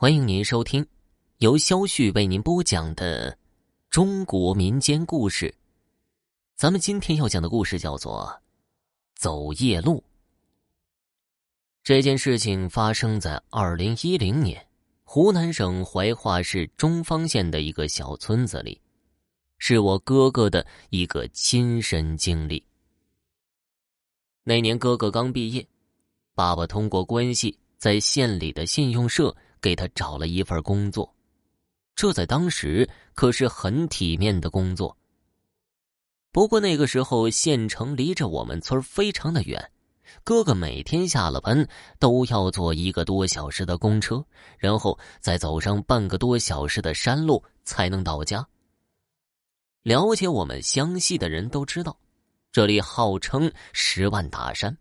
欢迎您收听由肖旭为您播讲的中国民间故事。咱们今天要讲的故事叫做《走夜路》。这件事情发生在二零一零年，湖南省怀化市中方县的一个小村子里，是我哥哥的一个亲身经历。那年哥哥刚毕业，爸爸通过关系在县里的信用社。给他找了一份工作，这在当时可是很体面的工作。不过那个时候县城离着我们村非常的远，哥哥每天下了班都要坐一个多小时的公车，然后再走上半个多小时的山路才能到家。了解我们湘西的人都知道，这里号称十万大山，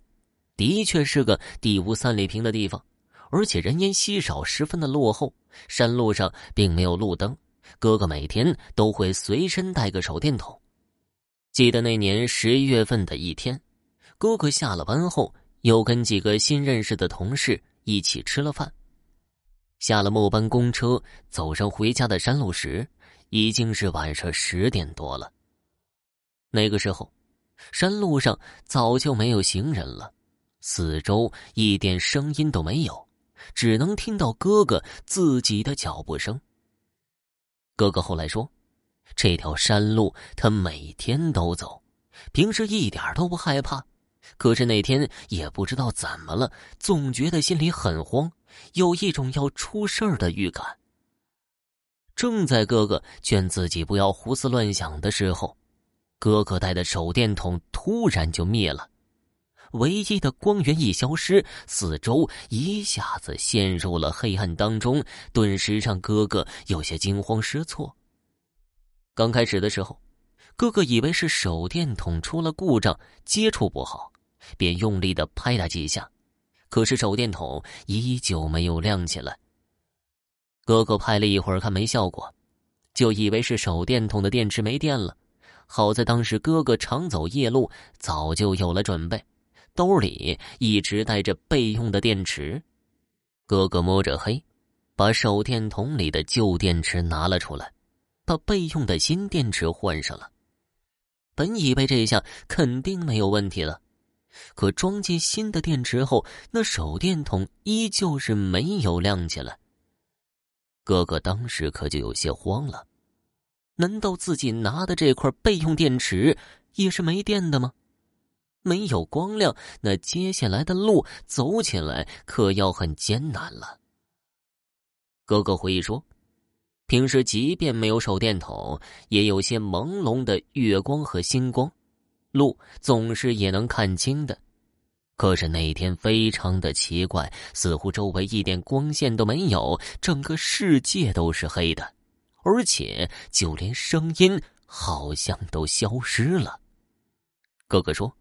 的确是个地无三里平的地方。而且人烟稀少，十分的落后。山路上并没有路灯，哥哥每天都会随身带个手电筒。记得那年十一月份的一天，哥哥下了班后，又跟几个新认识的同事一起吃了饭。下了末班公车，走上回家的山路时，已经是晚上十点多了。那个时候，山路上早就没有行人了，四周一点声音都没有。只能听到哥哥自己的脚步声。哥哥后来说，这条山路他每天都走，平时一点都不害怕，可是那天也不知道怎么了，总觉得心里很慌，有一种要出事儿的预感。正在哥哥劝自己不要胡思乱想的时候，哥哥带的手电筒突然就灭了。唯一的光源一消失，四周一下子陷入了黑暗当中，顿时让哥哥有些惊慌失措。刚开始的时候，哥哥以为是手电筒出了故障，接触不好，便用力的拍打几下，可是手电筒依旧没有亮起来。哥哥拍了一会儿，看没效果，就以为是手电筒的电池没电了。好在当时哥哥常走夜路，早就有了准备。兜里一直带着备用的电池，哥哥摸着黑，把手电筒里的旧电池拿了出来，把备用的新电池换上了。本以为这下肯定没有问题了，可装进新的电池后，那手电筒依旧是没有亮起来。哥哥当时可就有些慌了，难道自己拿的这块备用电池也是没电的吗？没有光亮，那接下来的路走起来可要很艰难了。哥哥回忆说，平时即便没有手电筒，也有些朦胧的月光和星光，路总是也能看清的。可是那天非常的奇怪，似乎周围一点光线都没有，整个世界都是黑的，而且就连声音好像都消失了。哥哥说。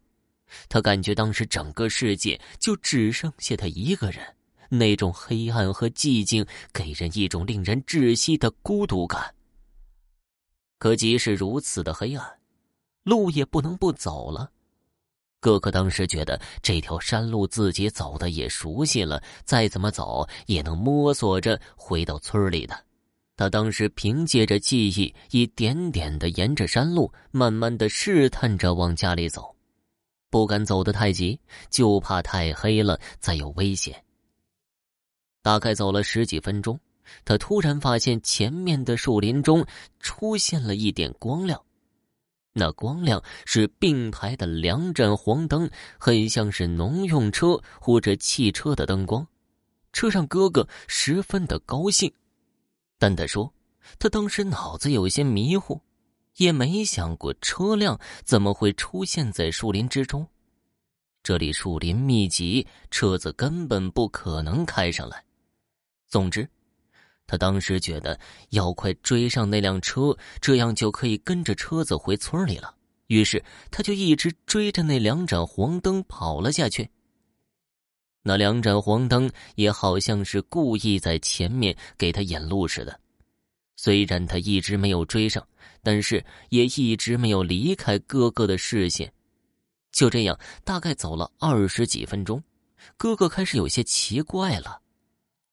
他感觉当时整个世界就只剩下他一个人，那种黑暗和寂静给人一种令人窒息的孤独感。可即使如此的黑暗，路也不能不走了。哥哥当时觉得这条山路自己走的也熟悉了，再怎么走也能摸索着回到村里的。他当时凭借着记忆，一点点的沿着山路，慢慢的试探着往家里走。不敢走得太急，就怕太黑了再有危险。大概走了十几分钟，他突然发现前面的树林中出现了一点光亮，那光亮是并排的两盏黄灯，很像是农用车或者汽车的灯光，车上哥哥十分的高兴。但他说，他当时脑子有些迷糊。也没想过车辆怎么会出现在树林之中，这里树林密集，车子根本不可能开上来。总之，他当时觉得要快追上那辆车，这样就可以跟着车子回村里了。于是，他就一直追着那两盏黄灯跑了下去。那两盏黄灯也好像是故意在前面给他引路似的。虽然他一直没有追上，但是也一直没有离开哥哥的视线。就这样，大概走了二十几分钟，哥哥开始有些奇怪了。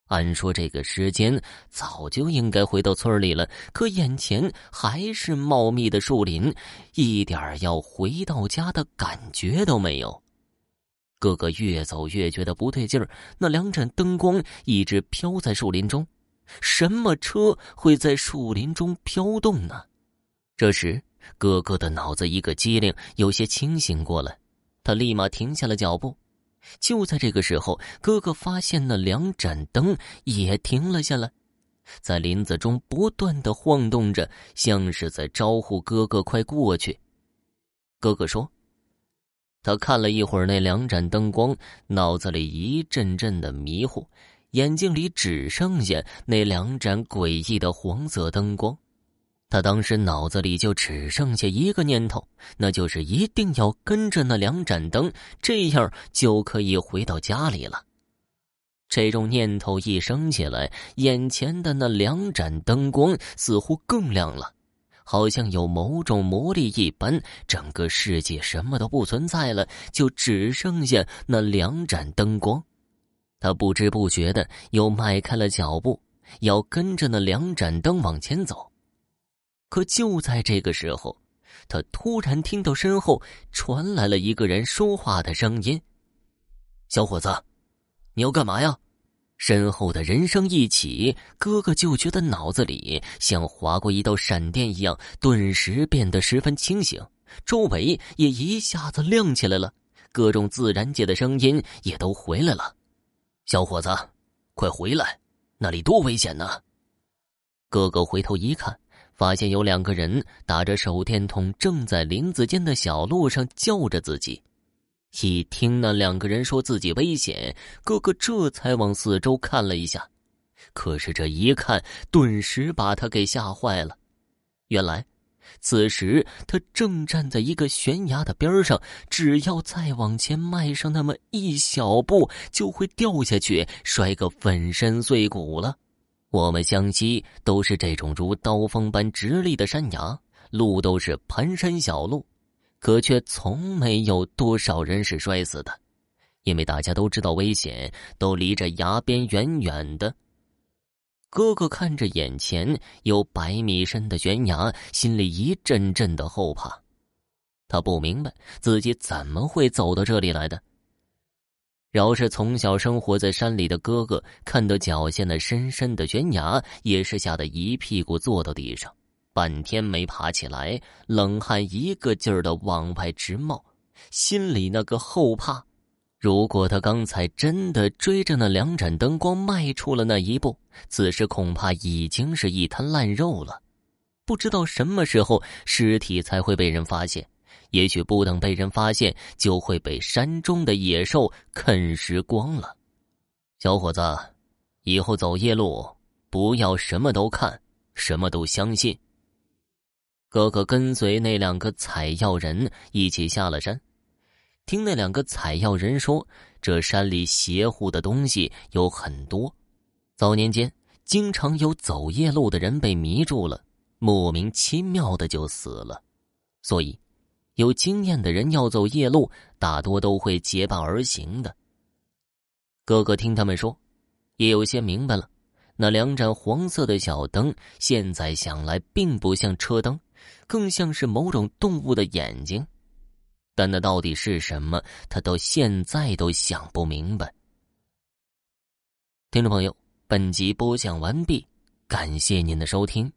按说这个时间早就应该回到村里了，可眼前还是茂密的树林，一点要回到家的感觉都没有。哥哥越走越觉得不对劲儿，那两盏灯光一直飘在树林中，什么车会在树林中飘动呢？这时，哥哥的脑子一个机灵，有些清醒过来，他立马停下了脚步。就在这个时候，哥哥发现那两盏灯也停了下来，在林子中不断的晃动着，像是在招呼哥哥快过去。哥哥说：“他看了一会儿那两盏灯光，脑子里一阵阵的迷糊，眼睛里只剩下那两盏诡异的黄色灯光。”他当时脑子里就只剩下一个念头，那就是一定要跟着那两盏灯，这样就可以回到家里了。这种念头一升起来，眼前的那两盏灯光似乎更亮了，好像有某种魔力一般。整个世界什么都不存在了，就只剩下那两盏灯光。他不知不觉的又迈开了脚步，要跟着那两盏灯往前走。可就在这个时候，他突然听到身后传来了一个人说话的声音：“小伙子，你要干嘛呀？”身后的人声一起，哥哥就觉得脑子里像划过一道闪电一样，顿时变得十分清醒，周围也一下子亮起来了，各种自然界的声音也都回来了。小伙子，快回来，那里多危险呢！哥哥回头一看。发现有两个人打着手电筒，正在林子间的小路上叫着自己。一听那两个人说自己危险，哥哥这才往四周看了一下。可是这一看，顿时把他给吓坏了。原来，此时他正站在一个悬崖的边上，只要再往前迈上那么一小步，就会掉下去，摔个粉身碎骨了。我们湘西都是这种如刀锋般直立的山崖，路都是盘山小路，可却从没有多少人是摔死的，因为大家都知道危险，都离着崖边远远的。哥哥看着眼前有百米深的悬崖，心里一阵阵的后怕，他不明白自己怎么会走到这里来的。饶是从小生活在山里的哥哥，看到脚下那深深的悬崖，也是吓得一屁股坐到地上，半天没爬起来，冷汗一个劲儿的往外直冒，心里那个后怕。如果他刚才真的追着那两盏灯光迈出了那一步，此时恐怕已经是一滩烂肉了，不知道什么时候尸体才会被人发现。也许不等被人发现，就会被山中的野兽啃食光了。小伙子，以后走夜路不要什么都看，什么都相信。哥哥跟随那两个采药人一起下了山，听那两个采药人说，这山里邪乎的东西有很多。早年间，经常有走夜路的人被迷住了，莫名其妙的就死了，所以。有经验的人要走夜路，大多都会结伴而行的。哥哥听他们说，也有些明白了。那两盏黄色的小灯，现在想来并不像车灯，更像是某种动物的眼睛。但那到底是什么，他到现在都想不明白。听众朋友，本集播讲完毕，感谢您的收听。